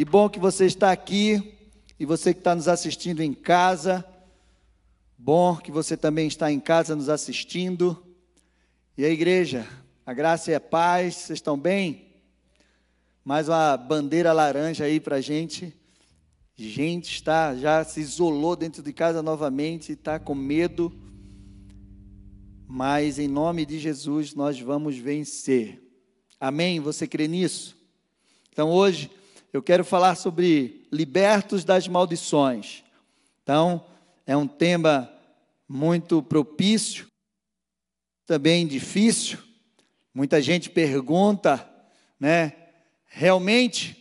Que bom que você está aqui e você que está nos assistindo em casa. Bom que você também está em casa nos assistindo. E a igreja, a graça e a paz, vocês estão bem? Mais uma bandeira laranja aí para gente. Gente está, já se isolou dentro de casa novamente, está com medo. Mas em nome de Jesus nós vamos vencer. Amém? Você crê nisso? Então hoje eu quero falar sobre libertos das maldições. Então, é um tema muito propício, também difícil. Muita gente pergunta, né? Realmente,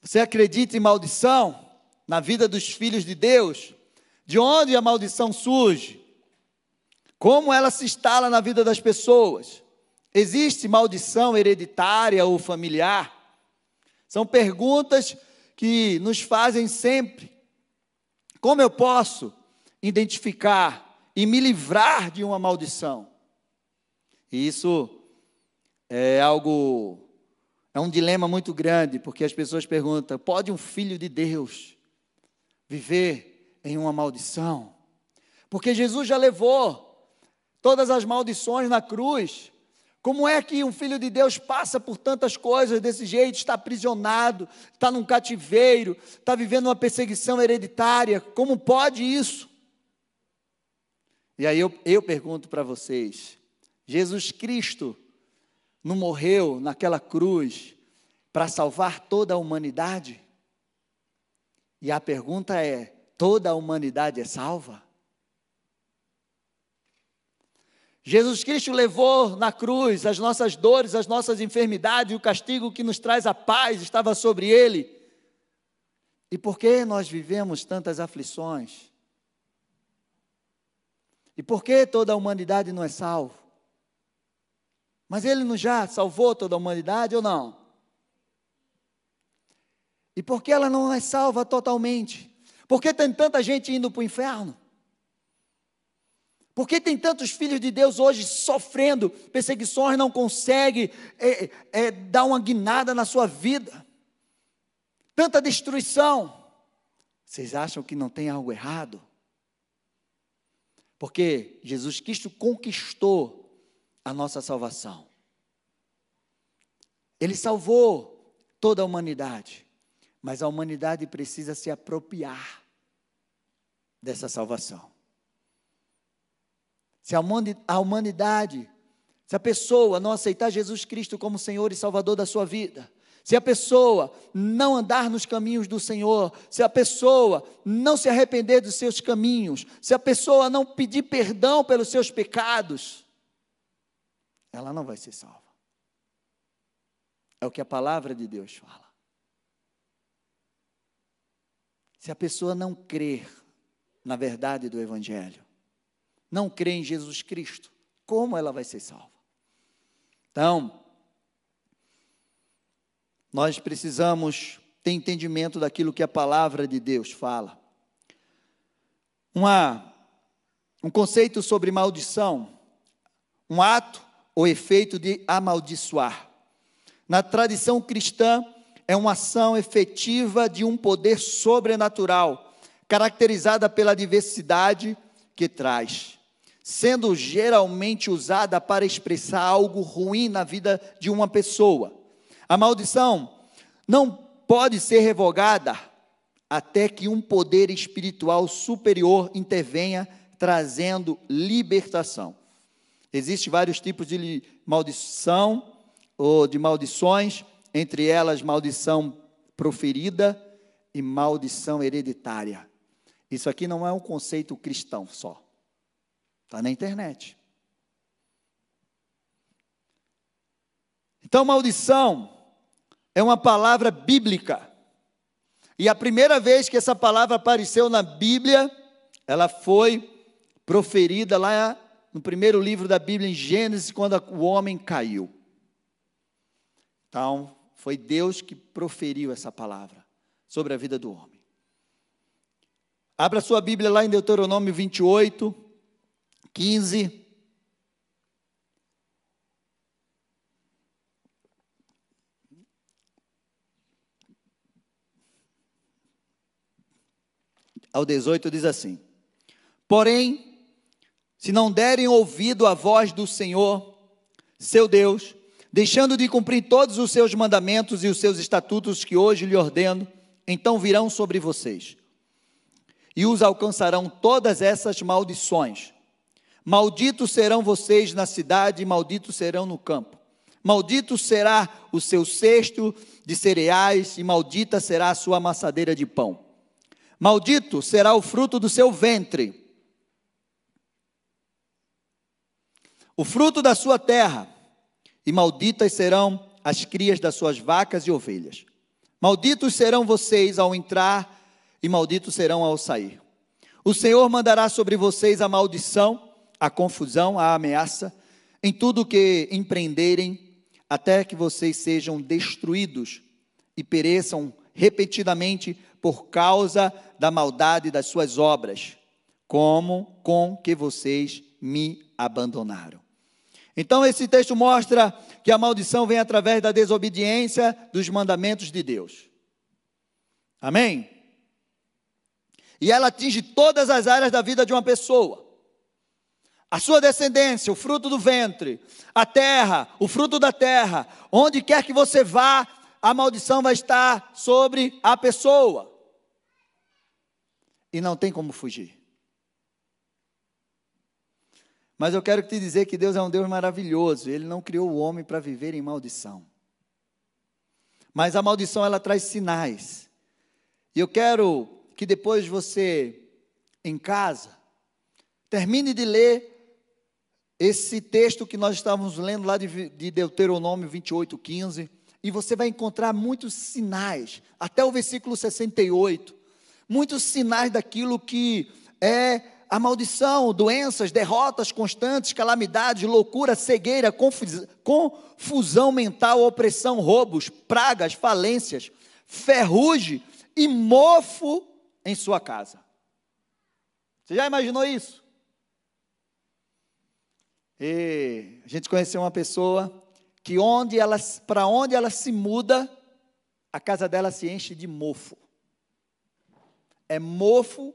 você acredita em maldição na vida dos filhos de Deus? De onde a maldição surge? Como ela se instala na vida das pessoas? Existe maldição hereditária ou familiar? São perguntas que nos fazem sempre. Como eu posso identificar e me livrar de uma maldição? E isso é algo, é um dilema muito grande, porque as pessoas perguntam: pode um filho de Deus viver em uma maldição? Porque Jesus já levou todas as maldições na cruz. Como é que um filho de Deus passa por tantas coisas desse jeito, está aprisionado, está num cativeiro, está vivendo uma perseguição hereditária? Como pode isso? E aí eu, eu pergunto para vocês: Jesus Cristo não morreu naquela cruz para salvar toda a humanidade? E a pergunta é: toda a humanidade é salva? Jesus Cristo levou na cruz as nossas dores, as nossas enfermidades, o castigo que nos traz a paz estava sobre ele. E por que nós vivemos tantas aflições? E por que toda a humanidade não é salva? Mas ele não já salvou toda a humanidade ou não? E por que ela não é salva totalmente? Por que tem tanta gente indo para o inferno? Por que tem tantos filhos de Deus hoje sofrendo perseguições, não consegue é, é, dar uma guinada na sua vida? Tanta destruição. Vocês acham que não tem algo errado? Porque Jesus Cristo conquistou a nossa salvação. Ele salvou toda a humanidade, mas a humanidade precisa se apropriar dessa salvação. Se a humanidade, se a pessoa não aceitar Jesus Cristo como Senhor e Salvador da sua vida, se a pessoa não andar nos caminhos do Senhor, se a pessoa não se arrepender dos seus caminhos, se a pessoa não pedir perdão pelos seus pecados, ela não vai ser salva. É o que a palavra de Deus fala. Se a pessoa não crer na verdade do Evangelho, não crê em Jesus Cristo, como ela vai ser salva? Então, nós precisamos ter entendimento daquilo que a palavra de Deus fala. Uma, um conceito sobre maldição, um ato ou efeito de amaldiçoar. Na tradição cristã, é uma ação efetiva de um poder sobrenatural, caracterizada pela diversidade que traz sendo geralmente usada para expressar algo ruim na vida de uma pessoa. A maldição não pode ser revogada até que um poder espiritual superior intervenha trazendo libertação. Existem vários tipos de maldição ou de maldições, entre elas maldição proferida e maldição hereditária. Isso aqui não é um conceito cristão só. Está na internet. Então, maldição é uma palavra bíblica. E a primeira vez que essa palavra apareceu na Bíblia, ela foi proferida lá no primeiro livro da Bíblia, em Gênesis, quando o homem caiu. Então, foi Deus que proferiu essa palavra sobre a vida do homem. Abra sua Bíblia lá em Deuteronômio 28. 15. ao 18 diz assim: Porém, se não derem ouvido à voz do Senhor, seu Deus, deixando de cumprir todos os seus mandamentos e os seus estatutos que hoje lhe ordeno, então virão sobre vocês e os alcançarão todas essas maldições. Malditos serão vocês na cidade, e malditos serão no campo. Maldito será o seu cesto de cereais, e maldita será a sua amassadeira de pão. Maldito será o fruto do seu ventre, o fruto da sua terra, e malditas serão as crias das suas vacas e ovelhas. Malditos serão vocês ao entrar, e malditos serão ao sair. O Senhor mandará sobre vocês a maldição, a confusão, a ameaça, em tudo que empreenderem, até que vocês sejam destruídos e pereçam repetidamente por causa da maldade das suas obras, como com que vocês me abandonaram. Então, esse texto mostra que a maldição vem através da desobediência dos mandamentos de Deus. Amém? E ela atinge todas as áreas da vida de uma pessoa. A sua descendência, o fruto do ventre, a terra, o fruto da terra, onde quer que você vá, a maldição vai estar sobre a pessoa. E não tem como fugir. Mas eu quero te dizer que Deus é um Deus maravilhoso. Ele não criou o homem para viver em maldição. Mas a maldição ela traz sinais. E eu quero que depois você em casa termine de ler esse texto que nós estávamos lendo lá de, de Deuteronômio 28, 15, e você vai encontrar muitos sinais, até o versículo 68, muitos sinais daquilo que é a maldição, doenças, derrotas constantes, calamidades, loucura, cegueira, confusão mental, opressão, roubos, pragas, falências, ferrugem e mofo em sua casa. Você já imaginou isso? E a gente conheceu uma pessoa que onde ela, para onde ela se muda, a casa dela se enche de mofo. É mofo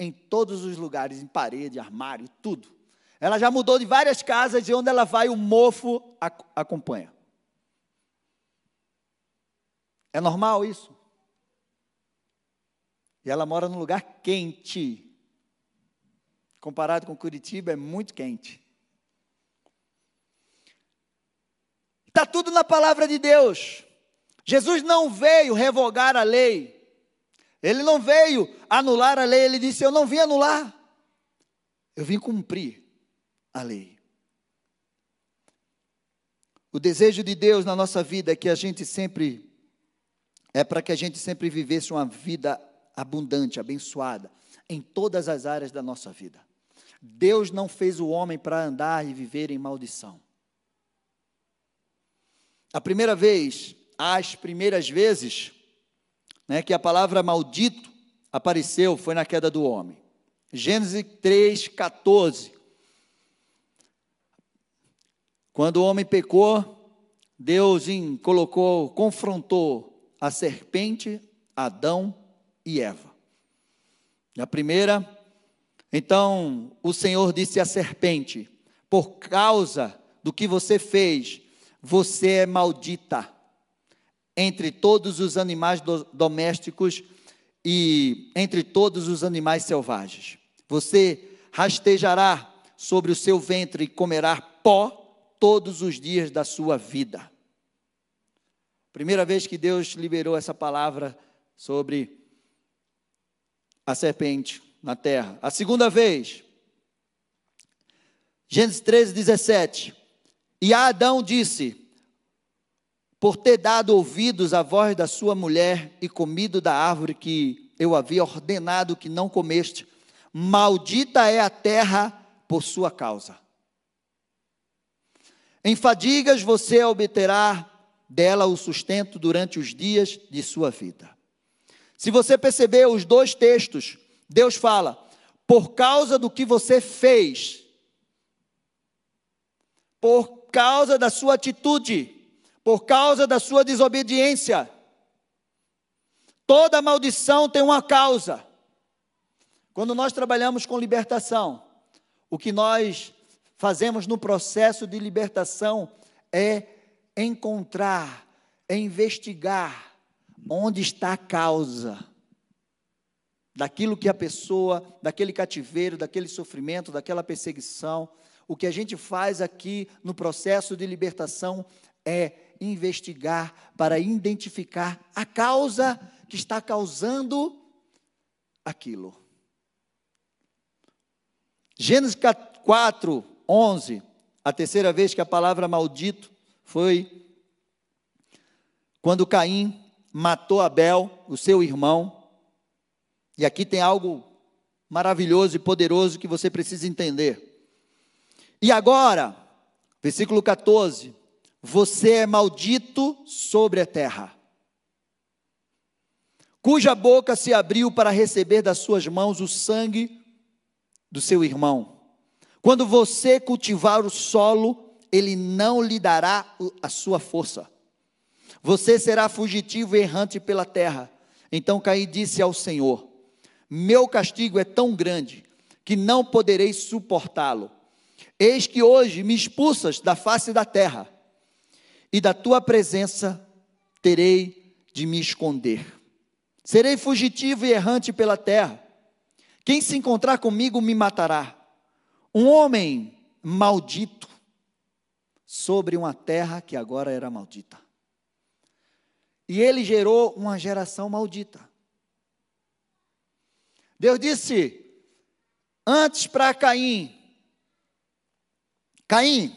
em todos os lugares, em parede, armário, tudo. Ela já mudou de várias casas e onde ela vai, o mofo acompanha. É normal isso? E ela mora num lugar quente. Comparado com Curitiba, é muito quente. Está tudo na palavra de Deus. Jesus não veio revogar a lei. Ele não veio anular a lei, ele disse: Eu não vim anular, eu vim cumprir a lei. O desejo de Deus na nossa vida é que a gente sempre, é para que a gente sempre vivesse uma vida abundante, abençoada, em todas as áreas da nossa vida. Deus não fez o homem para andar e viver em maldição. A primeira vez, as primeiras vezes, né, que a palavra maldito apareceu foi na queda do homem. Gênesis 3, 14. Quando o homem pecou, Deus colocou, confrontou a serpente, Adão e Eva. Na primeira, então o Senhor disse à serpente: Por causa do que você fez, você é maldita entre todos os animais do, domésticos e entre todos os animais selvagens. Você rastejará sobre o seu ventre e comerá pó todos os dias da sua vida. Primeira vez que Deus liberou essa palavra sobre a serpente na terra. A segunda vez, Gênesis 13, 17. E Adão disse: por ter dado ouvidos à voz da sua mulher e comido da árvore que eu havia ordenado que não comeste, maldita é a terra por sua causa. Em fadigas você obterá dela o sustento durante os dias de sua vida. Se você perceber os dois textos, Deus fala: por causa do que você fez, por causa da sua atitude, por causa da sua desobediência. Toda maldição tem uma causa. Quando nós trabalhamos com libertação, o que nós fazemos no processo de libertação é encontrar, é investigar onde está a causa daquilo que a pessoa, daquele cativeiro, daquele sofrimento, daquela perseguição. O que a gente faz aqui no processo de libertação é investigar para identificar a causa que está causando aquilo. Gênesis 4, 11, a terceira vez que a palavra maldito foi quando Caim matou Abel, o seu irmão. E aqui tem algo maravilhoso e poderoso que você precisa entender. E agora, versículo 14: Você é maldito sobre a terra, cuja boca se abriu para receber das suas mãos o sangue do seu irmão. Quando você cultivar o solo, ele não lhe dará a sua força. Você será fugitivo e errante pela terra. Então Caim disse ao Senhor: Meu castigo é tão grande que não poderei suportá-lo. Eis que hoje me expulsas da face da terra, e da tua presença terei de me esconder. Serei fugitivo e errante pela terra. Quem se encontrar comigo me matará. Um homem maldito sobre uma terra que agora era maldita. E ele gerou uma geração maldita. Deus disse antes para Caim: Caim,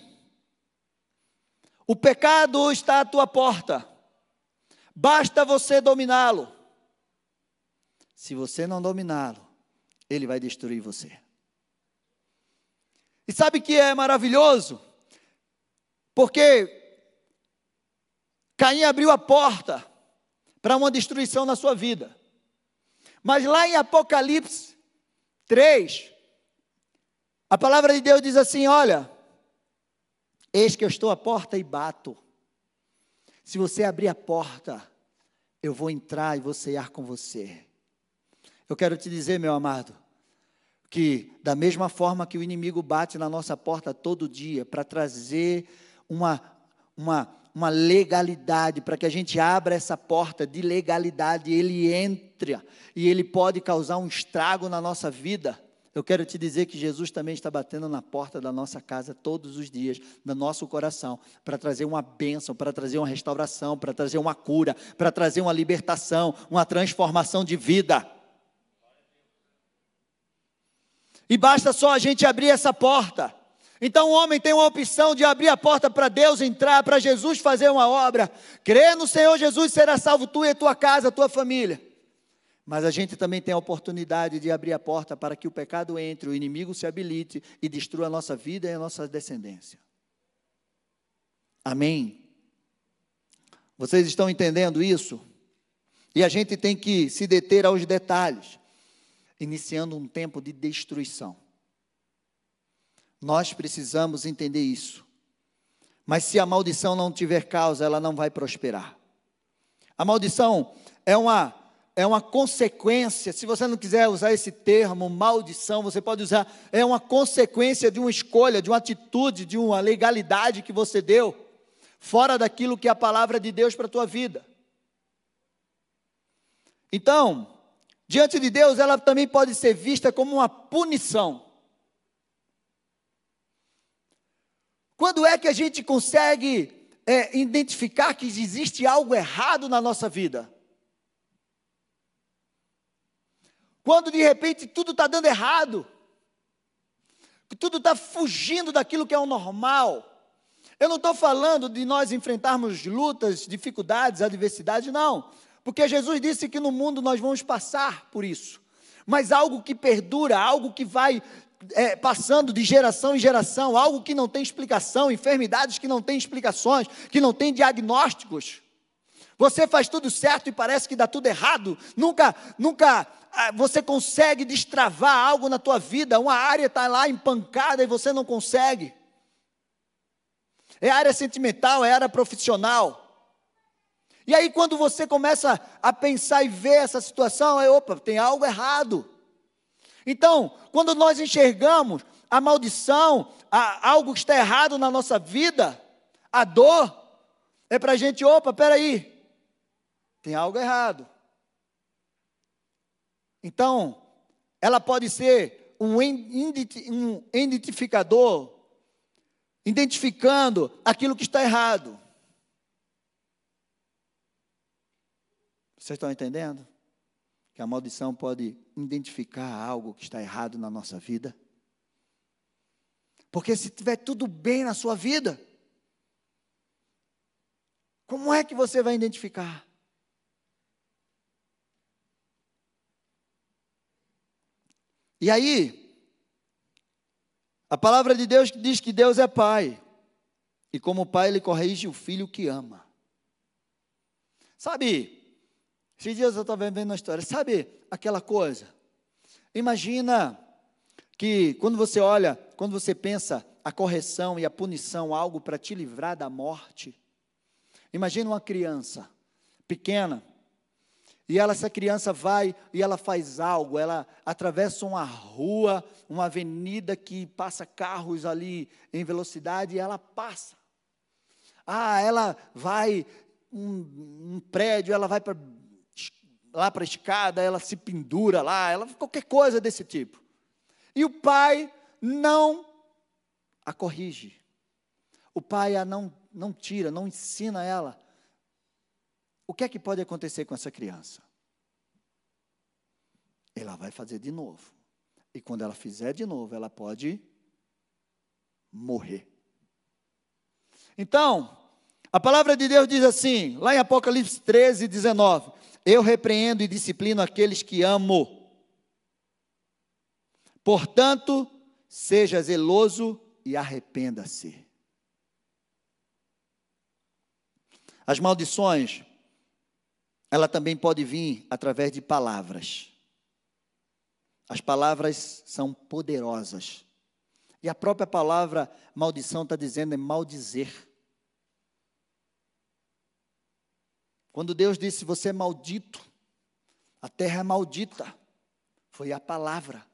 o pecado está à tua porta, basta você dominá-lo. Se você não dominá-lo, ele vai destruir você. E sabe que é maravilhoso? Porque Caim abriu a porta para uma destruição na sua vida. Mas lá em Apocalipse 3, a palavra de Deus diz assim: Olha, eis que eu estou à porta e bato. Se você abrir a porta, eu vou entrar e vou cear com você. Eu quero te dizer, meu amado, que, da mesma forma que o inimigo bate na nossa porta todo dia para trazer uma, uma, uma legalidade, para que a gente abra essa porta de legalidade, ele entra e ele pode causar um estrago na nossa vida. Eu quero te dizer que Jesus também está batendo na porta da nossa casa todos os dias, do nosso coração, para trazer uma bênção, para trazer uma restauração, para trazer uma cura, para trazer uma libertação, uma transformação de vida. E basta só a gente abrir essa porta. Então o homem tem uma opção de abrir a porta para Deus entrar, para Jesus fazer uma obra. Crer no Senhor Jesus será salvo tu e a tua casa, a tua família. Mas a gente também tem a oportunidade de abrir a porta para que o pecado entre, o inimigo se habilite e destrua a nossa vida e a nossa descendência. Amém? Vocês estão entendendo isso? E a gente tem que se deter aos detalhes iniciando um tempo de destruição. Nós precisamos entender isso. Mas se a maldição não tiver causa, ela não vai prosperar. A maldição é uma é uma consequência, se você não quiser usar esse termo, maldição, você pode usar, é uma consequência de uma escolha, de uma atitude, de uma legalidade que você deu, fora daquilo que é a palavra de Deus para a tua vida. Então, diante de Deus, ela também pode ser vista como uma punição. Quando é que a gente consegue é, identificar que existe algo errado na nossa vida? Quando de repente tudo está dando errado, tudo está fugindo daquilo que é o normal. Eu não estou falando de nós enfrentarmos lutas, dificuldades, adversidades, não. Porque Jesus disse que no mundo nós vamos passar por isso. Mas algo que perdura, algo que vai é, passando de geração em geração, algo que não tem explicação, enfermidades que não têm explicações, que não têm diagnósticos. Você faz tudo certo e parece que dá tudo errado. Nunca, nunca ah, você consegue destravar algo na tua vida. Uma área está lá empancada e você não consegue. É área sentimental, é área profissional. E aí, quando você começa a pensar e ver essa situação, é opa, tem algo errado. Então, quando nós enxergamos a maldição, a, algo que está errado na nossa vida, a dor, é para a gente, opa, peraí, tem algo errado. Então, ela pode ser um identificador, identificando aquilo que está errado. Vocês estão entendendo? Que a maldição pode identificar algo que está errado na nossa vida. Porque se tiver tudo bem na sua vida, como é que você vai identificar? E aí, a palavra de Deus diz que Deus é pai. E como pai, ele corrige o filho que ama. Sabe, esses dias eu estava vendo uma história. Sabe aquela coisa? Imagina que quando você olha, quando você pensa a correção e a punição, algo para te livrar da morte. Imagina uma criança pequena e ela, essa criança vai e ela faz algo, ela atravessa uma rua, uma avenida que passa carros ali em velocidade e ela passa. Ah, ela vai um, um prédio, ela vai para lá para a escada, ela se pendura lá, ela qualquer coisa desse tipo. E o pai não a corrige. O pai a não não tira, não ensina ela o que é que pode acontecer com essa criança? Ela vai fazer de novo. E quando ela fizer de novo, ela pode morrer. Então, a palavra de Deus diz assim, lá em Apocalipse 13, 19: Eu repreendo e disciplino aqueles que amo. Portanto, seja zeloso e arrependa-se. As maldições ela também pode vir através de palavras. As palavras são poderosas. E a própria palavra maldição está dizendo é maldizer. Quando Deus disse você é maldito, a terra é maldita, foi a palavra.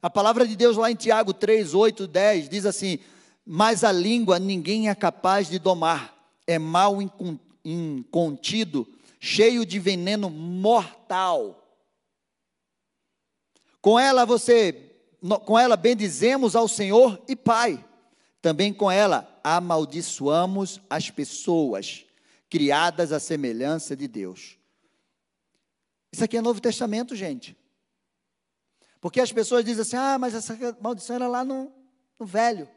A palavra de Deus lá em Tiago 3, 8, 10 diz assim: Mas a língua ninguém é capaz de domar, é mal incontido cheio de veneno mortal. Com ela você, com ela bendizemos ao Senhor e Pai. Também com ela amaldiçoamos as pessoas criadas à semelhança de Deus. Isso aqui é Novo Testamento, gente. Porque as pessoas dizem assim: ah, mas essa maldição era lá no, no velho.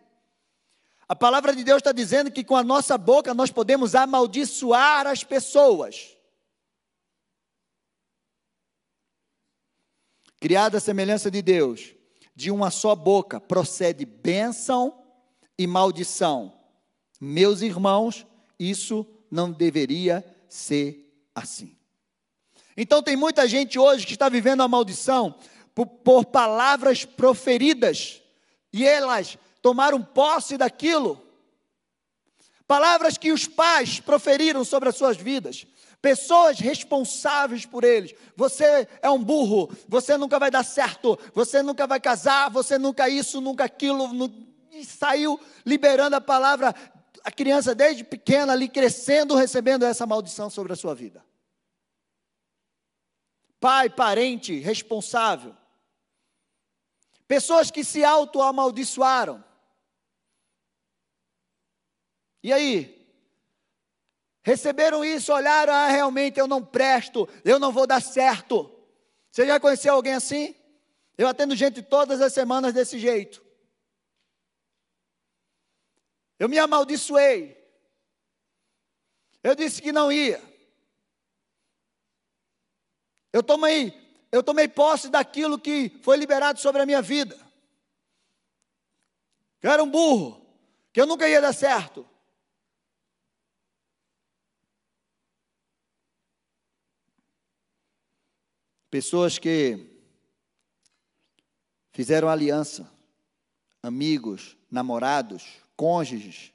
A palavra de Deus está dizendo que com a nossa boca nós podemos amaldiçoar as pessoas. Criada à semelhança de Deus, de uma só boca procede bênção e maldição. Meus irmãos, isso não deveria ser assim. Então, tem muita gente hoje que está vivendo a maldição por, por palavras proferidas, e elas tomaram posse daquilo. Palavras que os pais proferiram sobre as suas vidas, pessoas responsáveis por eles. Você é um burro, você nunca vai dar certo, você nunca vai casar, você nunca isso, nunca aquilo. E saiu liberando a palavra, a criança desde pequena ali crescendo, recebendo essa maldição sobre a sua vida. Pai, parente, responsável. Pessoas que se auto-amaldiçoaram. E aí? Receberam isso, olharam, ah, realmente eu não presto, eu não vou dar certo. Você já conheceu alguém assim? Eu atendo gente todas as semanas desse jeito. Eu me amaldiçoei. Eu disse que não ia. Eu tomei, eu tomei posse daquilo que foi liberado sobre a minha vida. Que eu era um burro, que eu nunca ia dar certo. Pessoas que fizeram aliança, amigos, namorados, cônjuges,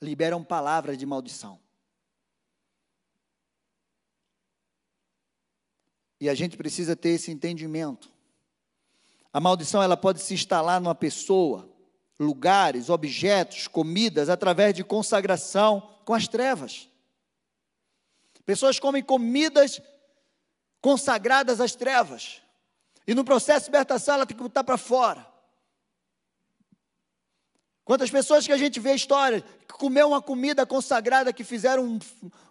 liberam palavras de maldição. E a gente precisa ter esse entendimento A maldição ela pode se instalar numa pessoa, lugares, objetos, comidas, através de consagração com as trevas. Pessoas comem comidas consagradas às trevas. E no processo de libertação ela tem que botar para fora. Quantas pessoas que a gente vê histórias que comeu uma comida consagrada que fizeram um,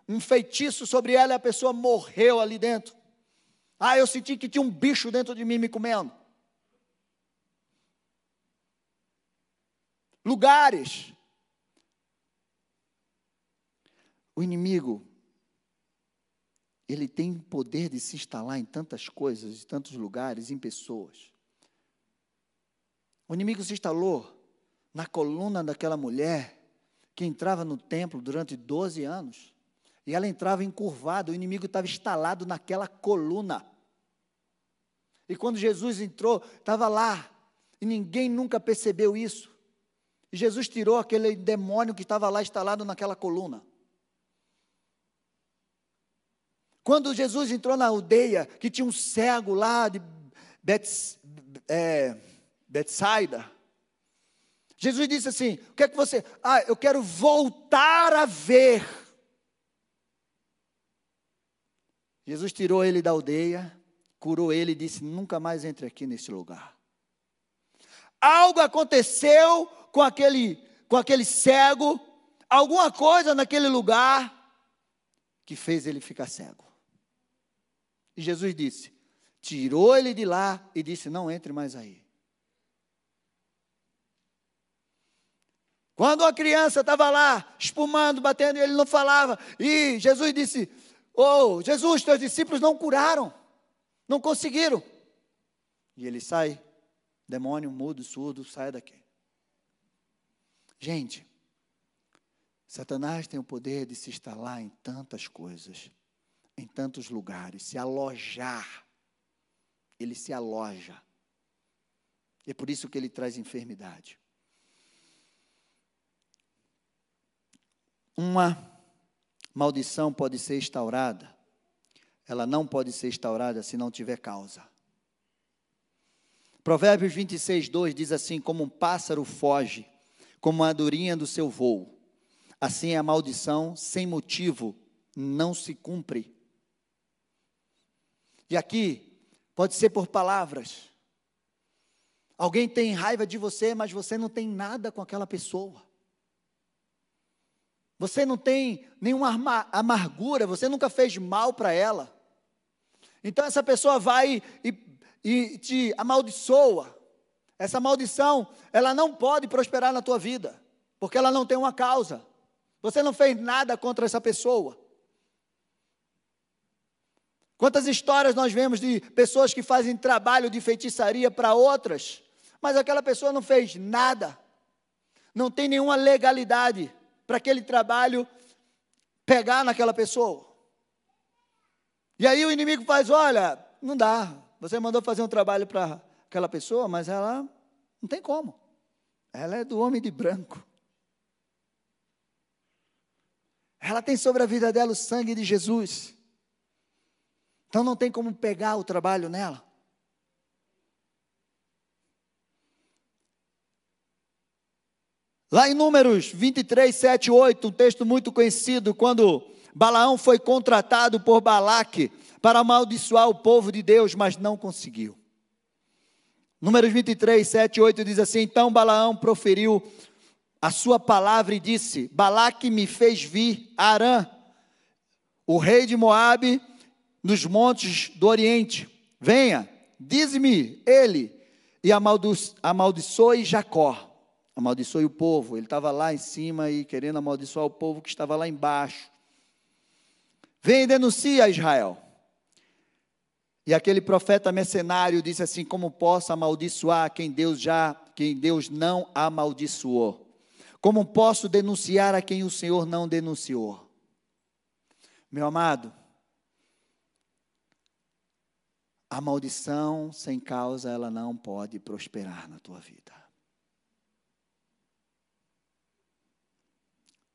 um feitiço sobre ela e a pessoa morreu ali dentro. Ah, eu senti que tinha um bicho dentro de mim me comendo. Lugares. O inimigo, ele tem poder de se instalar em tantas coisas, em tantos lugares, em pessoas. O inimigo se instalou na coluna daquela mulher que entrava no templo durante 12 anos. E ela entrava encurvada, o inimigo estava instalado naquela coluna. E quando Jesus entrou, estava lá, e ninguém nunca percebeu isso. E Jesus tirou aquele demônio que estava lá instalado naquela coluna. Quando Jesus entrou na aldeia, que tinha um cego lá de Bets, é, Jesus disse assim: O que é que você. Ah, eu quero voltar a ver. Jesus tirou ele da aldeia, curou ele e disse: Nunca mais entre aqui nesse lugar. Algo aconteceu com aquele, com aquele cego, alguma coisa naquele lugar que fez ele ficar cego. E Jesus disse: tirou ele de lá e disse: Não entre mais aí. Quando a criança estava lá, espumando, batendo, ele não falava, e Jesus disse: Oh, Jesus, teus discípulos não curaram, não conseguiram. E ele sai, demônio mudo, surdo, sai daqui. Gente, Satanás tem o poder de se instalar em tantas coisas, em tantos lugares, se alojar. Ele se aloja. É por isso que ele traz enfermidade. Uma maldição pode ser instaurada, ela não pode ser instaurada se não tiver causa. Provérbios 26, 2 diz assim: Como um pássaro foge, como a andorinha do seu voo, assim a maldição sem motivo não se cumpre. E aqui, pode ser por palavras. Alguém tem raiva de você, mas você não tem nada com aquela pessoa. Você não tem nenhuma amargura, você nunca fez mal para ela. Então essa pessoa vai e, e te amaldiçoa. Essa maldição, ela não pode prosperar na tua vida, porque ela não tem uma causa. Você não fez nada contra essa pessoa. Quantas histórias nós vemos de pessoas que fazem trabalho de feitiçaria para outras, mas aquela pessoa não fez nada, não tem nenhuma legalidade para aquele trabalho pegar naquela pessoa. E aí o inimigo faz: olha, não dá. Você mandou fazer um trabalho para aquela pessoa, mas ela não tem como. Ela é do homem de branco. Ela tem sobre a vida dela o sangue de Jesus. Então não tem como pegar o trabalho nela. Lá em Números 23, 7, 8, um texto muito conhecido, quando Balaão foi contratado por Balaque para amaldiçoar o povo de Deus, mas não conseguiu. Números 23, 7, 8 diz assim: Então Balaão proferiu a sua palavra e disse: Balaque me fez vir Arã, o rei de Moabe, nos montes do Oriente. Venha, diz-me ele, e amaldiçoe Jacó amaldiçoe o povo. Ele estava lá em cima e querendo amaldiçoar o povo que estava lá embaixo. Vem e denuncia Israel. E aquele profeta mercenário disse assim: Como posso amaldiçoar quem Deus já, quem Deus não amaldiçoou? Como posso denunciar a quem o Senhor não denunciou? Meu amado, a maldição sem causa ela não pode prosperar na tua vida.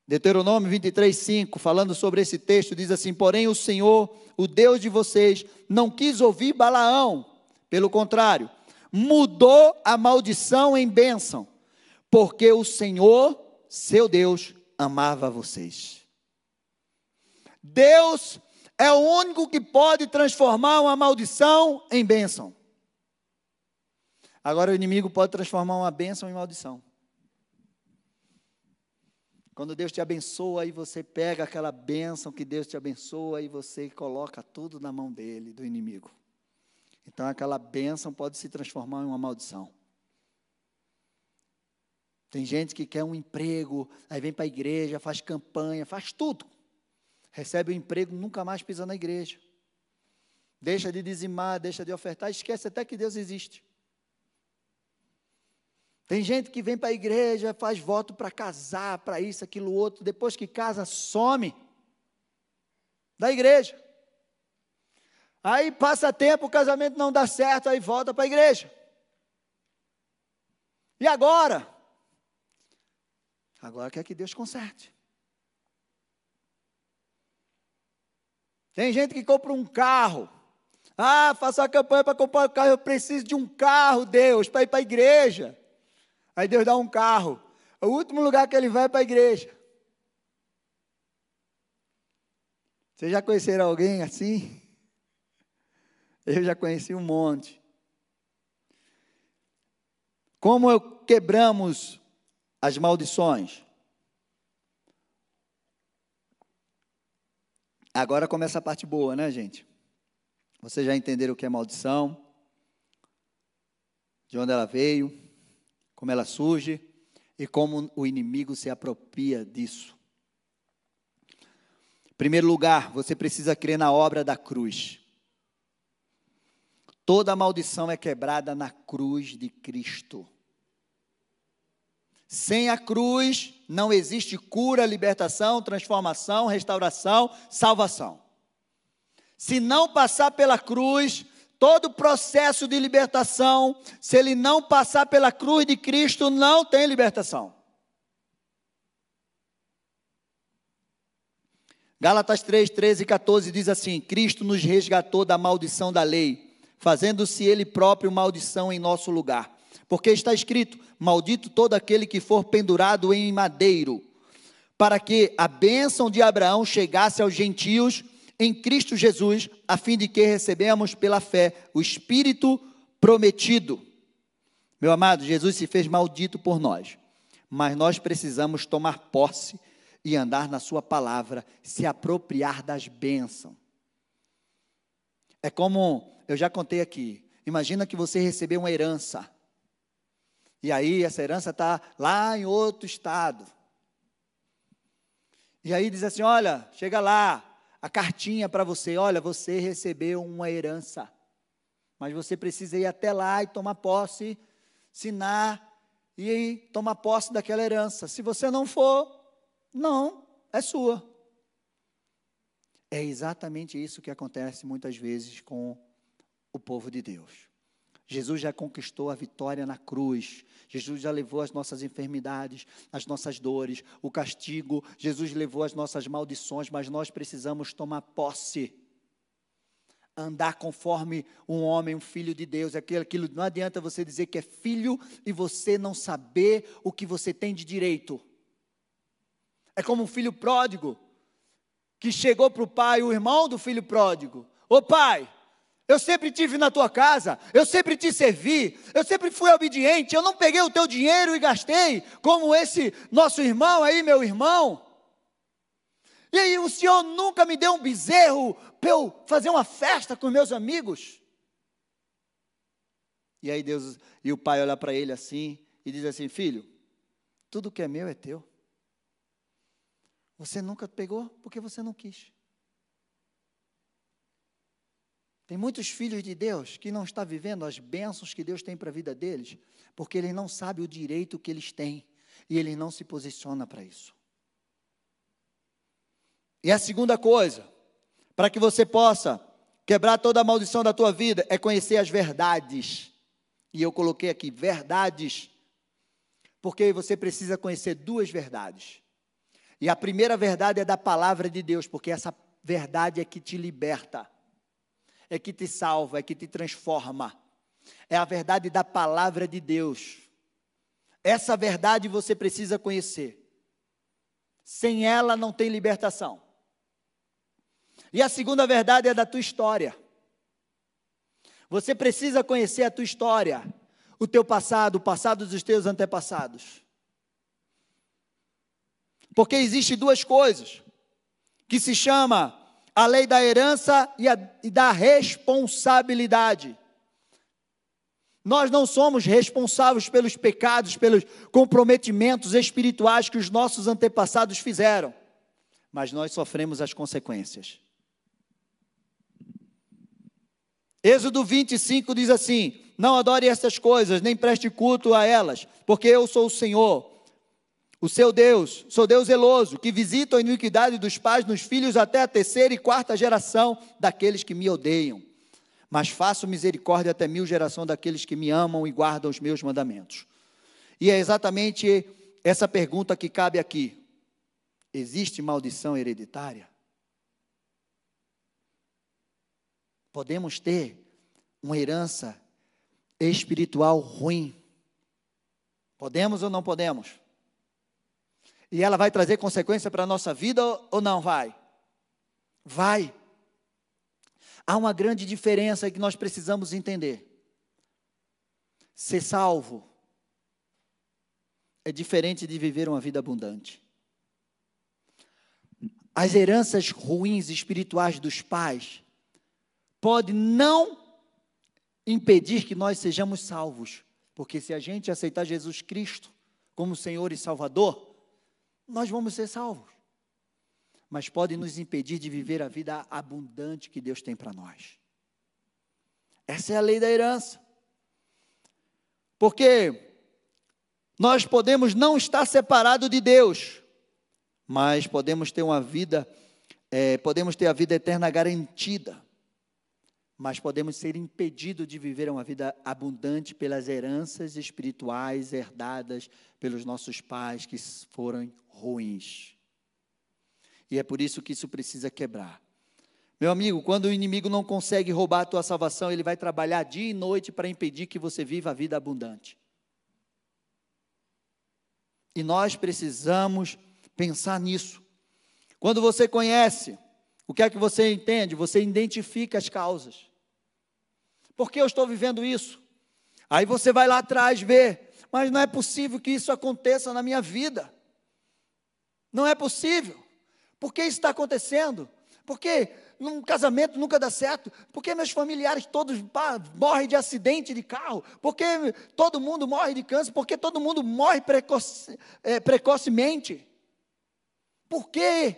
Deuteronômio 23, 5, falando sobre esse texto, diz assim: Porém, o Senhor, o Deus de vocês, não quis ouvir Balaão, pelo contrário, mudou a maldição em bênção, porque o Senhor, seu Deus, amava vocês. Deus é o único que pode transformar uma maldição em bênção. Agora o inimigo pode transformar uma bênção em maldição. Quando Deus te abençoa, aí você pega aquela bênção que Deus te abençoa e você coloca tudo na mão dele, do inimigo. Então aquela bênção pode se transformar em uma maldição. Tem gente que quer um emprego, aí vem para a igreja, faz campanha, faz tudo. Recebe o um emprego, nunca mais pisa na igreja. Deixa de dizimar, deixa de ofertar, esquece até que Deus existe. Tem gente que vem para a igreja, faz voto para casar, para isso, aquilo, outro, depois que casa, some da igreja. Aí passa tempo, o casamento não dá certo, aí volta para a igreja. E agora? Agora quer que Deus conserte. Tem gente que compra um carro. Ah, faça a campanha para comprar um carro. Eu preciso de um carro, Deus, para ir para a igreja. Aí Deus dá um carro. O último lugar que ele vai é para a igreja. Vocês já conheceram alguém assim? Eu já conheci um monte. Como quebramos as maldições? Agora começa a parte boa, né, gente? Vocês já entenderam o que é maldição? De onde ela veio? como ela surge e como o inimigo se apropria disso. Em primeiro lugar, você precisa crer na obra da cruz. Toda maldição é quebrada na cruz de Cristo. Sem a cruz não existe cura, libertação, transformação, restauração, salvação. Se não passar pela cruz, Todo processo de libertação, se ele não passar pela cruz de Cristo, não tem libertação. Gálatas 3, 13 e 14 diz assim: Cristo nos resgatou da maldição da lei, fazendo-se Ele próprio maldição em nosso lugar. Porque está escrito: Maldito todo aquele que for pendurado em madeiro, para que a bênção de Abraão chegasse aos gentios em Cristo Jesus, a fim de que recebemos pela fé o Espírito prometido. Meu amado, Jesus se fez maldito por nós, mas nós precisamos tomar posse e andar na Sua palavra, se apropriar das bênçãos. É como eu já contei aqui. Imagina que você recebeu uma herança. E aí essa herança está lá em outro estado. E aí diz assim: olha, chega lá, a cartinha para você: olha, você recebeu uma herança, mas você precisa ir até lá e tomar posse, assinar e aí tomar posse daquela herança. Se você não for, não, é sua. É exatamente isso que acontece muitas vezes com o povo de Deus. Jesus já conquistou a vitória na cruz. Jesus já levou as nossas enfermidades, as nossas dores, o castigo. Jesus levou as nossas maldições, mas nós precisamos tomar posse. Andar conforme um homem, um filho de Deus. Aquilo, aquilo não adianta você dizer que é filho e você não saber o que você tem de direito. É como um filho pródigo que chegou para o pai, o irmão do filho pródigo. Ô pai, eu sempre tive na tua casa, eu sempre te servi, eu sempre fui obediente, eu não peguei o teu dinheiro e gastei, como esse nosso irmão aí, meu irmão. E aí o Senhor nunca me deu um bezerro para eu fazer uma festa com meus amigos. E aí Deus e o pai olha para ele assim e diz assim: Filho, tudo que é meu é teu. Você nunca pegou porque você não quis. Tem muitos filhos de Deus que não estão vivendo as bênçãos que Deus tem para a vida deles, porque eles não sabem o direito que eles têm e eles não se posicionam para isso. E a segunda coisa, para que você possa quebrar toda a maldição da tua vida, é conhecer as verdades. E eu coloquei aqui verdades, porque você precisa conhecer duas verdades. E a primeira verdade é da palavra de Deus, porque essa verdade é que te liberta é que te salva, é que te transforma. é a verdade da palavra de Deus. Essa verdade você precisa conhecer. Sem ela não tem libertação. E a segunda verdade é da tua história. Você precisa conhecer a tua história, o teu passado, o passado dos teus antepassados. Porque existe duas coisas que se chama a lei da herança e, a, e da responsabilidade. Nós não somos responsáveis pelos pecados, pelos comprometimentos espirituais que os nossos antepassados fizeram, mas nós sofremos as consequências. Êxodo 25 diz assim: Não adore essas coisas, nem preste culto a elas, porque eu sou o Senhor, o seu Deus, sou Deus zeloso, que visita a iniquidade dos pais nos filhos até a terceira e quarta geração daqueles que me odeiam. Mas faço misericórdia até mil geração daqueles que me amam e guardam os meus mandamentos. E é exatamente essa pergunta que cabe aqui: existe maldição hereditária? Podemos ter uma herança espiritual ruim? Podemos ou não podemos? E ela vai trazer consequência para a nossa vida ou não vai? Vai. Há uma grande diferença que nós precisamos entender. Ser salvo é diferente de viver uma vida abundante. As heranças ruins espirituais dos pais podem não impedir que nós sejamos salvos, porque se a gente aceitar Jesus Cristo como Senhor e Salvador, nós vamos ser salvos. Mas pode nos impedir de viver a vida abundante que Deus tem para nós. Essa é a lei da herança. Porque nós podemos não estar separados de Deus, mas podemos ter uma vida, é, podemos ter a vida eterna garantida mas podemos ser impedidos de viver uma vida abundante pelas heranças espirituais herdadas pelos nossos pais que foram ruins. E é por isso que isso precisa quebrar. Meu amigo, quando o inimigo não consegue roubar a tua salvação, ele vai trabalhar dia e noite para impedir que você viva a vida abundante. E nós precisamos pensar nisso. Quando você conhece, o que é que você entende? Você identifica as causas. Por que eu estou vivendo isso? Aí você vai lá atrás ver, mas não é possível que isso aconteça na minha vida. Não é possível. Por que isso está acontecendo? Porque num casamento nunca dá certo? Porque meus familiares todos pá, morrem de acidente de carro? Porque todo mundo morre de câncer? Porque todo mundo morre precoce, é, precocemente? Por quê?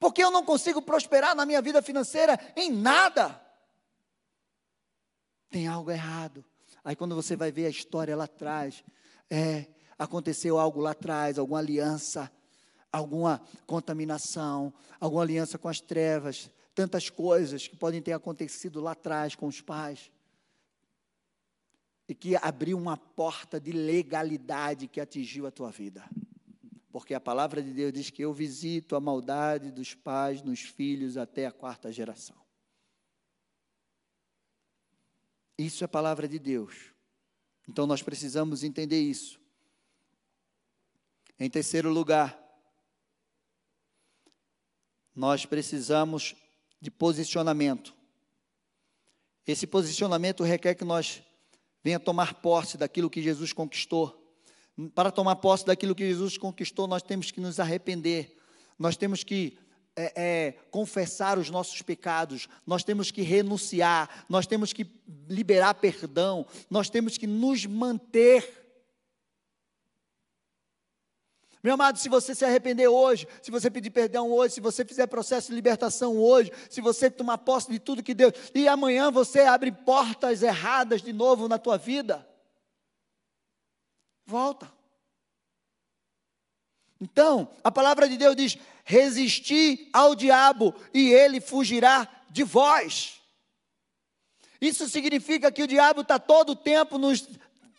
Porque eu não consigo prosperar na minha vida financeira em nada tem algo errado. Aí quando você vai ver a história lá atrás, é, aconteceu algo lá atrás, alguma aliança, alguma contaminação, alguma aliança com as trevas, tantas coisas que podem ter acontecido lá atrás com os pais. E que abriu uma porta de legalidade que atingiu a tua vida. Porque a palavra de Deus diz que eu visito a maldade dos pais nos filhos até a quarta geração. Isso é palavra de Deus. Então nós precisamos entender isso. Em terceiro lugar, nós precisamos de posicionamento. Esse posicionamento requer que nós venha tomar posse daquilo que Jesus conquistou. Para tomar posse daquilo que Jesus conquistou, nós temos que nos arrepender. Nós temos que é, é, confessar os nossos pecados, nós temos que renunciar, nós temos que liberar perdão, nós temos que nos manter. Meu amado, se você se arrepender hoje, se você pedir perdão hoje, se você fizer processo de libertação hoje, se você tomar posse de tudo que Deus, e amanhã você abre portas erradas de novo na tua vida, volta. Então, a palavra de Deus diz: resisti ao diabo e ele fugirá de vós. Isso significa que o diabo está todo o tempo nos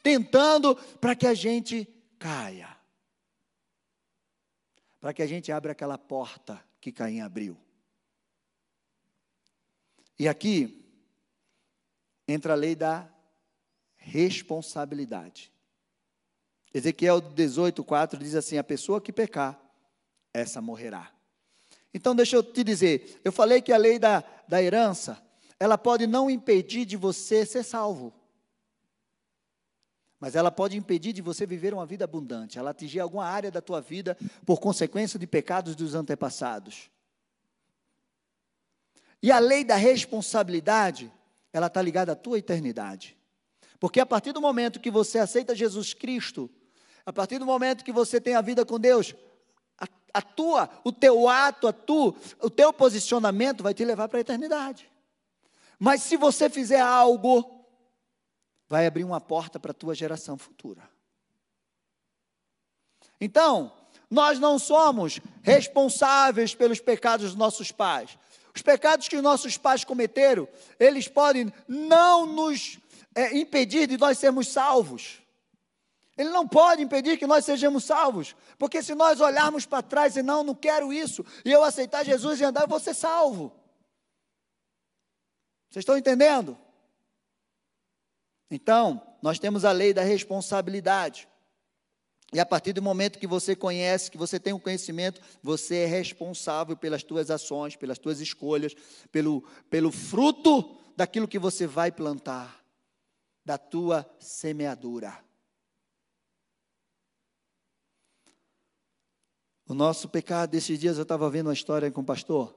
tentando para que a gente caia. Para que a gente abra aquela porta que Caim abriu. E aqui entra a lei da responsabilidade. Ezequiel 18, 4 diz assim: A pessoa que pecar, essa morrerá. Então, deixa eu te dizer, eu falei que a lei da, da herança, ela pode não impedir de você ser salvo. Mas ela pode impedir de você viver uma vida abundante, ela atingir alguma área da tua vida por consequência de pecados dos antepassados. E a lei da responsabilidade, ela está ligada à tua eternidade. Porque a partir do momento que você aceita Jesus Cristo, a partir do momento que você tem a vida com Deus, a, tua, o teu ato, a tu, o teu posicionamento vai te levar para a eternidade. Mas se você fizer algo, vai abrir uma porta para a tua geração futura. Então, nós não somos responsáveis pelos pecados dos nossos pais. Os pecados que os nossos pais cometeram, eles podem não nos é, impedir de nós sermos salvos. Ele não pode impedir que nós sejamos salvos, porque se nós olharmos para trás e não, não quero isso, e eu aceitar Jesus e andar, eu vou ser salvo. Vocês estão entendendo? Então, nós temos a lei da responsabilidade. E a partir do momento que você conhece, que você tem o um conhecimento, você é responsável pelas tuas ações, pelas tuas escolhas, pelo, pelo fruto daquilo que você vai plantar, da tua semeadura. O nosso pecado, esses dias eu estava vendo uma história com o pastor,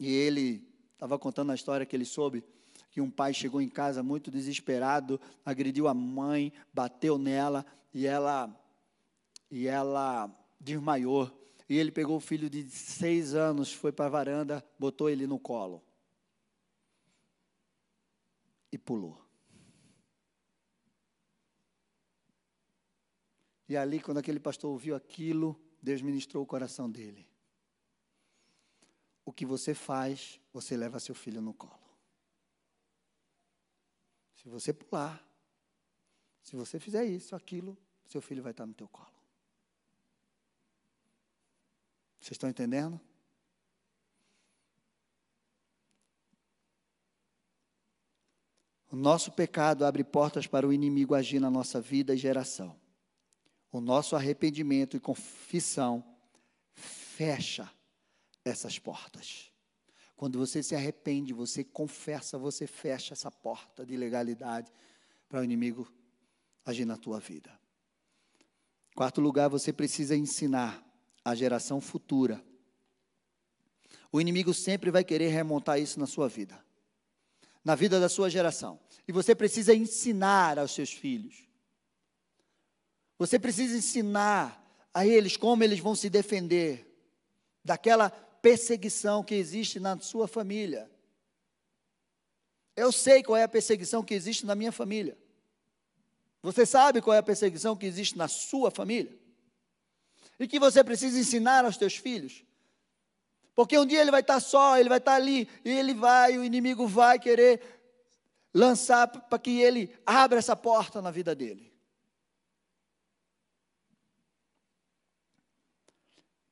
e ele estava contando a história que ele soube que um pai chegou em casa muito desesperado, agrediu a mãe, bateu nela e ela e ela desmaiou. E ele pegou o filho de seis anos, foi para a varanda, botou ele no colo e pulou. E ali, quando aquele pastor ouviu aquilo, Deus ministrou o coração dele. O que você faz, você leva seu filho no colo. Se você pular, se você fizer isso, aquilo, seu filho vai estar no teu colo. Vocês estão entendendo? O nosso pecado abre portas para o inimigo agir na nossa vida e geração. O nosso arrependimento e confissão fecha essas portas. Quando você se arrepende, você confessa, você fecha essa porta de legalidade para o inimigo agir na tua vida. Quarto lugar, você precisa ensinar a geração futura. O inimigo sempre vai querer remontar isso na sua vida, na vida da sua geração. E você precisa ensinar aos seus filhos. Você precisa ensinar a eles como eles vão se defender daquela perseguição que existe na sua família. Eu sei qual é a perseguição que existe na minha família. Você sabe qual é a perseguição que existe na sua família? E que você precisa ensinar aos teus filhos. Porque um dia ele vai estar só, ele vai estar ali, e ele vai, o inimigo vai querer lançar para que ele abra essa porta na vida dele.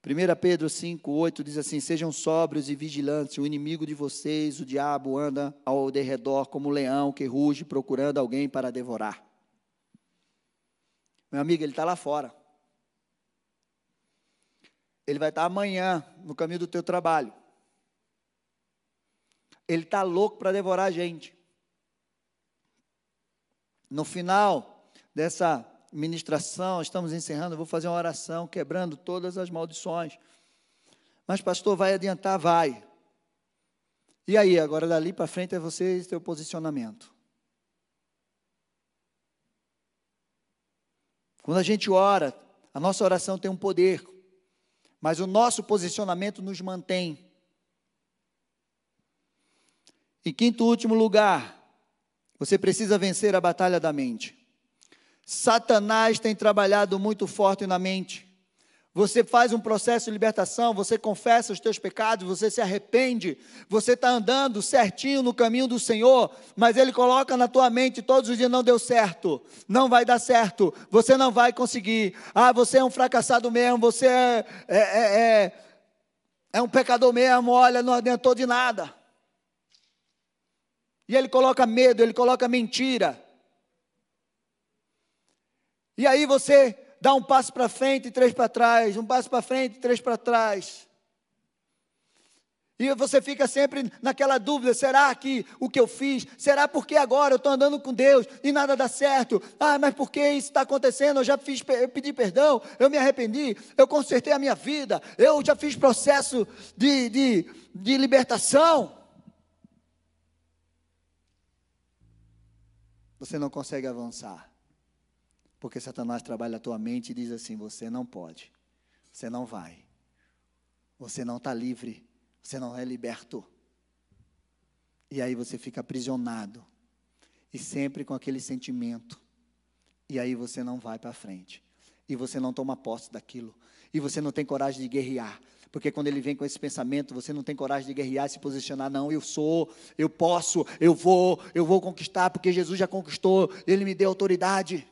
1 Pedro 5, 8 diz assim: Sejam sóbrios e vigilantes, o inimigo de vocês, o diabo, anda ao derredor como um leão que ruge procurando alguém para devorar. Meu amigo, ele está lá fora. Ele vai estar amanhã no caminho do teu trabalho. Ele está louco para devorar a gente. No final dessa ministração, estamos encerrando, eu vou fazer uma oração quebrando todas as maldições. Mas, pastor, vai adiantar? Vai. E aí, agora dali para frente é você e seu posicionamento. Quando a gente ora, a nossa oração tem um poder, mas o nosso posicionamento nos mantém. Em quinto último lugar, você precisa vencer a batalha da mente. Satanás tem trabalhado muito forte na mente. Você faz um processo de libertação, você confessa os teus pecados, você se arrepende, você está andando certinho no caminho do Senhor, mas Ele coloca na tua mente todos os dias: não deu certo, não vai dar certo, você não vai conseguir, ah, você é um fracassado mesmo, você é, é, é, é, é um pecador mesmo, olha, não adiantou de nada. E Ele coloca medo, Ele coloca mentira. E aí você dá um passo para frente e três para trás, um passo para frente e três para trás. E você fica sempre naquela dúvida: será que o que eu fiz? Será porque agora eu estou andando com Deus e nada dá certo? Ah, mas por que isso está acontecendo? Eu já fiz, eu pedi perdão, eu me arrependi, eu consertei a minha vida, eu já fiz processo de, de, de libertação. Você não consegue avançar, porque Satanás trabalha a tua mente e diz assim: você não pode, você não vai, você não está livre você não é liberto. E aí você fica aprisionado. E sempre com aquele sentimento. E aí você não vai para frente. E você não toma posse daquilo. E você não tem coragem de guerrear. Porque quando ele vem com esse pensamento, você não tem coragem de guerrear e se posicionar. Não, eu sou, eu posso, eu vou, eu vou conquistar, porque Jesus já conquistou, ele me deu autoridade.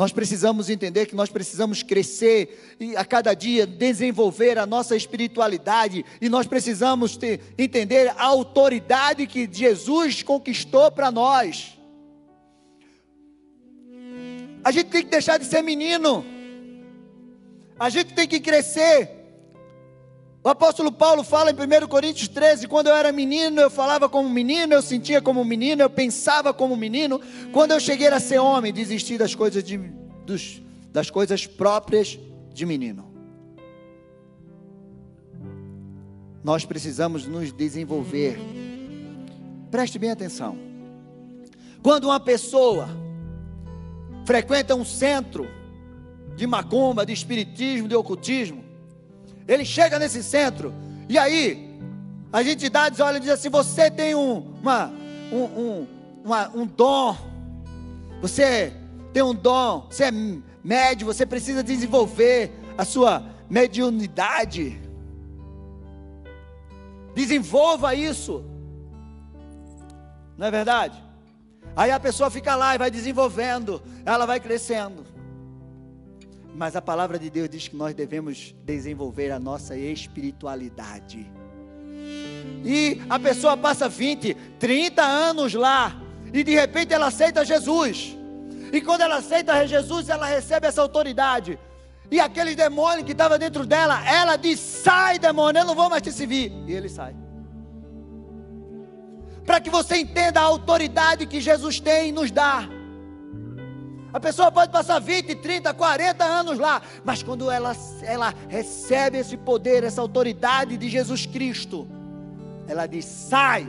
Nós precisamos entender que nós precisamos crescer e a cada dia desenvolver a nossa espiritualidade e nós precisamos ter, entender a autoridade que Jesus conquistou para nós. A gente tem que deixar de ser menino. A gente tem que crescer. O apóstolo Paulo fala em 1 Coríntios 13: quando eu era menino, eu falava como menino, eu sentia como menino, eu pensava como menino. Quando eu cheguei a ser homem, desisti das coisas, de, dos, das coisas próprias de menino. Nós precisamos nos desenvolver. Preste bem atenção. Quando uma pessoa frequenta um centro de macumba, de espiritismo, de ocultismo, ele chega nesse centro, e aí, as entidades olham e dizem assim: você tem um, uma, um, um, uma, um dom, você tem um dom, você é médio, você precisa desenvolver a sua mediunidade. Desenvolva isso. Não é verdade? Aí a pessoa fica lá e vai desenvolvendo, ela vai crescendo. Mas a palavra de Deus diz que nós devemos desenvolver a nossa espiritualidade. E a pessoa passa 20, 30 anos lá, e de repente ela aceita Jesus. E quando ela aceita Jesus, ela recebe essa autoridade. E aquele demônio que estava dentro dela, ela diz: sai, demônio, eu não vou mais te servir. E ele sai. Para que você entenda a autoridade que Jesus tem e nos dá. A pessoa pode passar 20, 30, 40 anos lá, mas quando ela, ela recebe esse poder, essa autoridade de Jesus Cristo, ela diz: sai.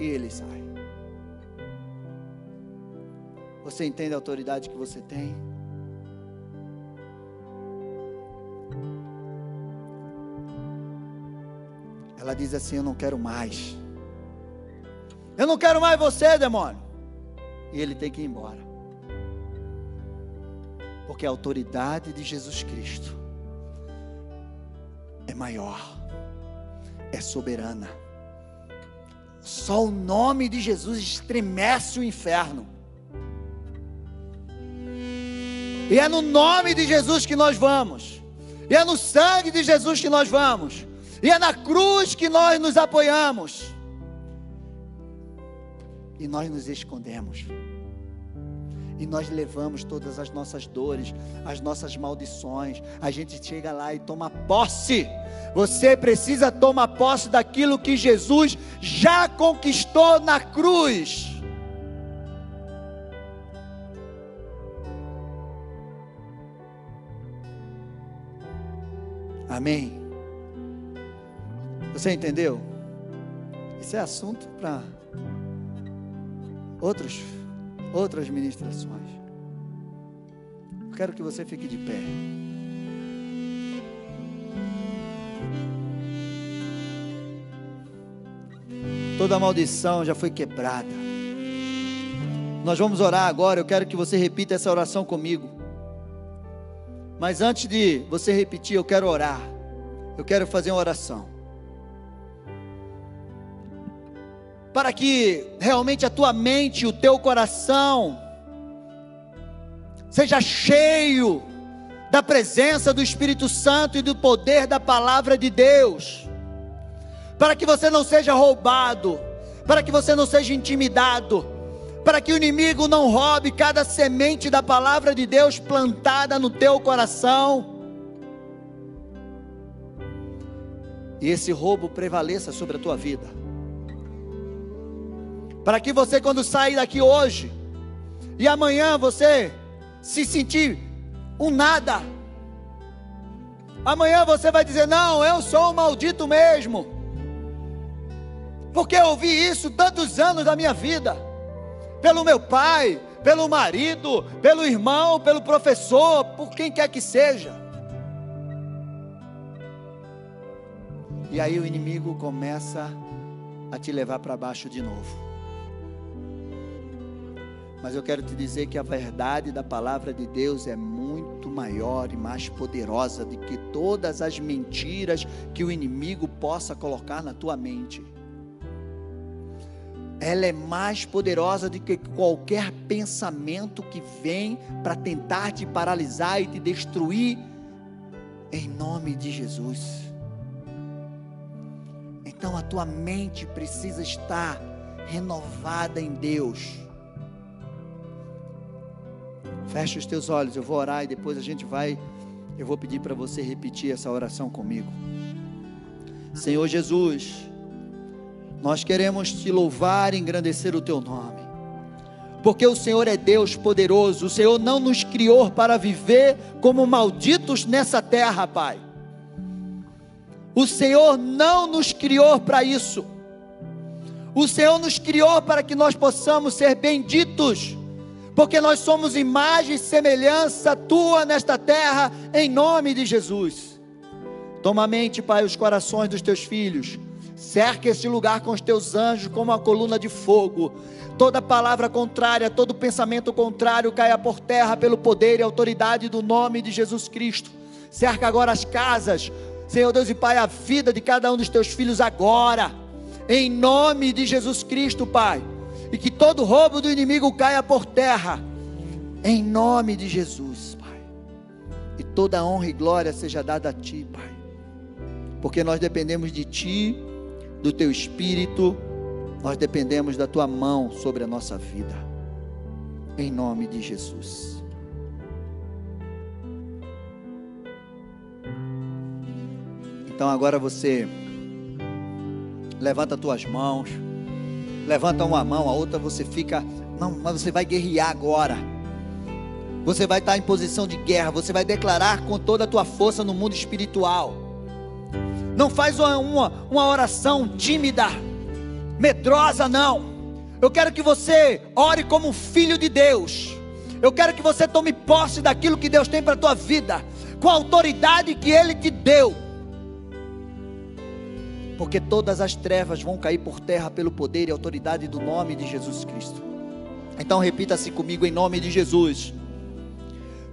E ele sai. Você entende a autoridade que você tem? Ela diz assim: Eu não quero mais. Eu não quero mais você, demônio e ele tem que ir embora. Porque a autoridade de Jesus Cristo é maior, é soberana. Só o nome de Jesus estremece o inferno. E é no nome de Jesus que nós vamos. E é no sangue de Jesus que nós vamos. E é na cruz que nós nos apoiamos e nós nos escondemos. E nós levamos todas as nossas dores, as nossas maldições. A gente chega lá e toma posse. Você precisa tomar posse daquilo que Jesus já conquistou na cruz. Amém. Você entendeu? Isso é assunto para outros, outras ministrações. Eu quero que você fique de pé. Toda maldição já foi quebrada. Nós vamos orar agora. Eu quero que você repita essa oração comigo. Mas antes de você repetir, eu quero orar. Eu quero fazer uma oração. Para que realmente a tua mente, o teu coração, seja cheio da presença do Espírito Santo e do poder da palavra de Deus, para que você não seja roubado, para que você não seja intimidado, para que o inimigo não roube cada semente da palavra de Deus plantada no teu coração. E esse roubo prevaleça sobre a tua vida. Para que você, quando sair daqui hoje, e amanhã você se sentir um nada, amanhã você vai dizer: Não, eu sou um maldito mesmo, porque eu ouvi isso tantos anos da minha vida pelo meu pai, pelo marido, pelo irmão, pelo professor, por quem quer que seja. E aí o inimigo começa a te levar para baixo de novo. Mas eu quero te dizer que a verdade da palavra de Deus é muito maior e mais poderosa do que todas as mentiras que o inimigo possa colocar na tua mente ela é mais poderosa do que qualquer pensamento que vem para tentar te paralisar e te destruir, em nome de Jesus. Então a tua mente precisa estar renovada em Deus. Fecha os teus olhos, eu vou orar e depois a gente vai. Eu vou pedir para você repetir essa oração comigo. Senhor Jesus, nós queremos te louvar e engrandecer o teu nome. Porque o Senhor é Deus poderoso, o Senhor não nos criou para viver como malditos nessa terra, Pai. O Senhor não nos criou para isso. O Senhor nos criou para que nós possamos ser benditos, porque nós somos imagem e semelhança tua nesta terra, em nome de Jesus. Toma a mente, Pai, os corações dos teus filhos Cerca este lugar com os teus anjos como uma coluna de fogo. Toda palavra contrária, todo pensamento contrário caia por terra pelo poder e autoridade do nome de Jesus Cristo. Cerca agora as casas, Senhor Deus e Pai, a vida de cada um dos teus filhos agora. Em nome de Jesus Cristo, Pai. E que todo roubo do inimigo caia por terra. Em nome de Jesus, Pai. E toda honra e glória seja dada a Ti, Pai. Porque nós dependemos de Ti do teu espírito, nós dependemos da tua mão sobre a nossa vida. Em nome de Jesus. Então agora você levanta as tuas mãos, levanta uma mão, a outra você fica, não, mas você vai guerrear agora. Você vai estar em posição de guerra, você vai declarar com toda a tua força no mundo espiritual. Não faz uma, uma, uma oração tímida, medrosa, não. Eu quero que você ore como um filho de Deus. Eu quero que você tome posse daquilo que Deus tem para a tua vida, com a autoridade que Ele te deu. Porque todas as trevas vão cair por terra pelo poder e autoridade do nome de Jesus Cristo. Então repita-se comigo em nome de Jesus.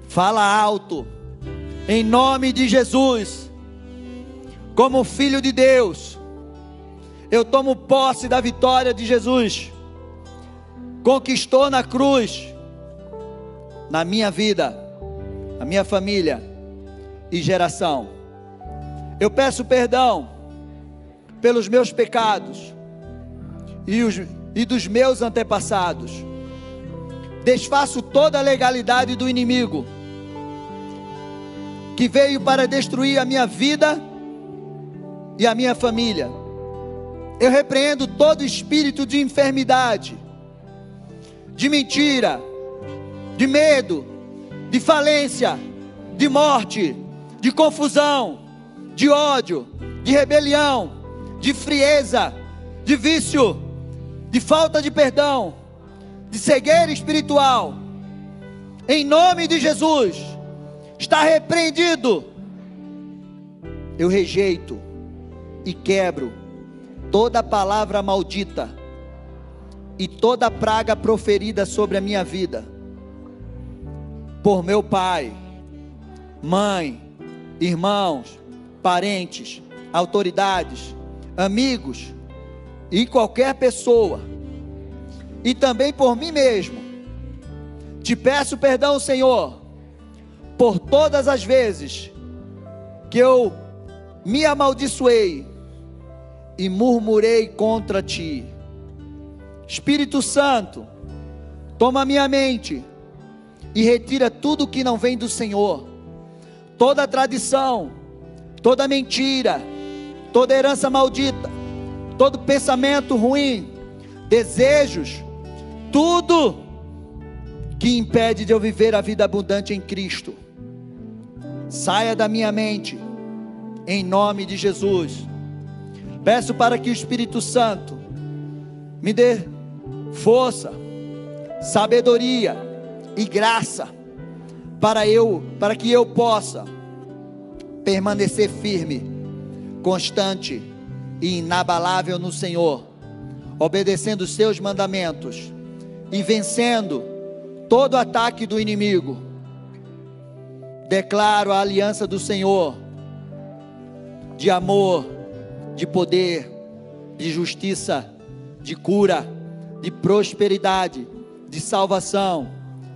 Fala alto. Em nome de Jesus como filho de Deus, eu tomo posse da vitória de Jesus, conquistou na cruz, na minha vida, na minha família e geração. Eu peço perdão pelos meus pecados e, os, e dos meus antepassados. Desfaço toda a legalidade do inimigo que veio para destruir a minha vida e a minha família. Eu repreendo todo espírito de enfermidade, de mentira, de medo, de falência, de morte, de confusão, de ódio, de rebelião, de frieza, de vício, de falta de perdão, de cegueira espiritual. Em nome de Jesus, está repreendido. Eu rejeito e quebro toda palavra maldita e toda praga proferida sobre a minha vida, por meu pai, mãe, irmãos, parentes, autoridades, amigos e qualquer pessoa, e também por mim mesmo. Te peço perdão, Senhor, por todas as vezes que eu me amaldiçoei e murmurei contra ti. Espírito Santo, toma minha mente e retira tudo que não vem do Senhor, toda tradição, toda mentira, toda herança maldita, todo pensamento ruim, desejos, tudo que impede de eu viver a vida abundante em Cristo. Saia da minha mente, em nome de Jesus. Peço para que o Espírito Santo me dê força, sabedoria e graça para eu, para que eu possa permanecer firme, constante e inabalável no Senhor, obedecendo os seus mandamentos e vencendo todo ataque do inimigo. Declaro a aliança do Senhor de amor, de poder, de justiça, de cura, de prosperidade, de salvação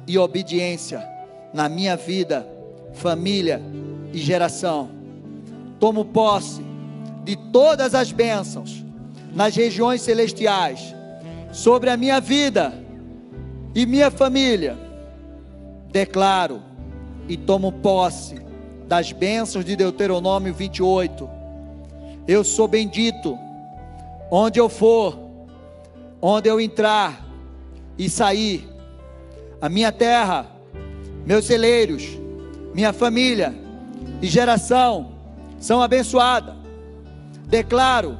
e obediência na minha vida, família e geração. Tomo posse de todas as bênçãos nas regiões celestiais sobre a minha vida e minha família. Declaro e tomo posse das bênçãos de Deuteronômio 28. Eu sou bendito onde eu for, onde eu entrar e sair. A minha terra, meus celeiros, minha família e geração são abençoadas. Declaro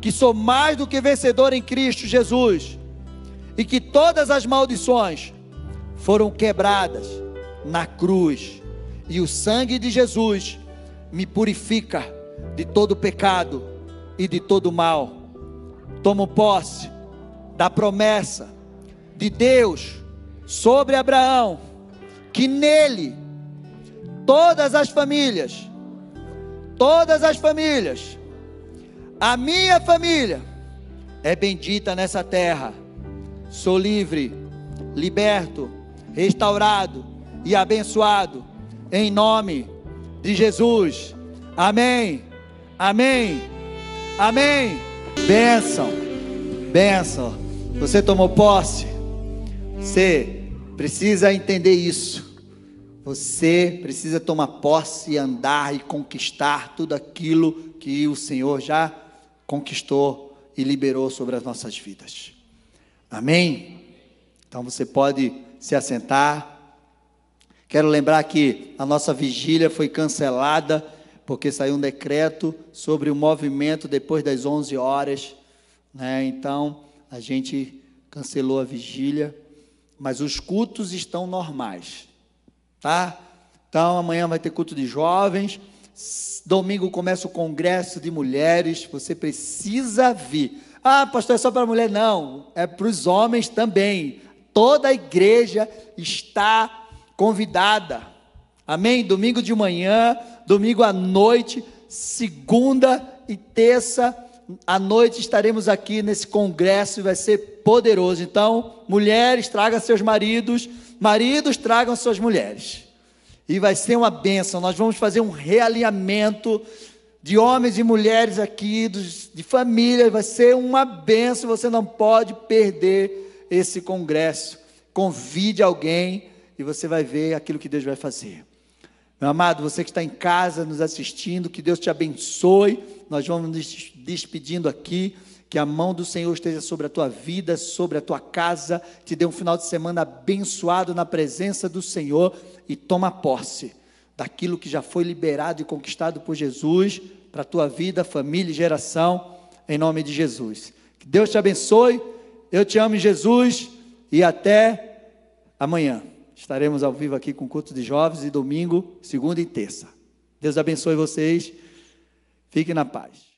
que sou mais do que vencedor em Cristo Jesus e que todas as maldições foram quebradas na cruz e o sangue de Jesus me purifica de todo pecado e de todo mal. Tomo posse da promessa de Deus sobre Abraão, que nele todas as famílias, todas as famílias, a minha família é bendita nessa terra Sou livre, liberto, restaurado e abençoado em nome de Jesus. Amém. Amém. Amém. Bênção. Bênção. Você tomou posse? Você precisa entender isso. Você precisa tomar posse e andar e conquistar tudo aquilo que o Senhor já conquistou e liberou sobre as nossas vidas. Amém? Então você pode se assentar. Quero lembrar que a nossa vigília foi cancelada porque saiu um decreto sobre o movimento depois das 11 horas, né? Então a gente cancelou a vigília, mas os cultos estão normais, tá? Então amanhã vai ter culto de jovens, domingo começa o congresso de mulheres, você precisa vir. Ah, pastor, é só para mulher? Não, é para os homens também. Toda a igreja está convidada. Amém? Domingo de manhã, domingo à noite, segunda e terça à noite estaremos aqui nesse congresso e vai ser poderoso. Então, mulheres, tragam seus maridos, maridos, tragam suas mulheres. E vai ser uma bênção. Nós vamos fazer um realinhamento de homens e mulheres aqui, de família, vai ser uma benção, você não pode perder esse congresso. Convide alguém e você vai ver aquilo que Deus vai fazer. Meu amado, você que está em casa nos assistindo, que Deus te abençoe. Nós vamos nos despedindo aqui. Que a mão do Senhor esteja sobre a tua vida, sobre a tua casa. Te dê um final de semana abençoado na presença do Senhor e toma posse daquilo que já foi liberado e conquistado por Jesus para a tua vida, família e geração, em nome de Jesus. Que Deus te abençoe, eu te amo em Jesus e até amanhã. Estaremos ao vivo aqui com culto de jovens e domingo, segunda e terça. Deus abençoe vocês. Fiquem na paz.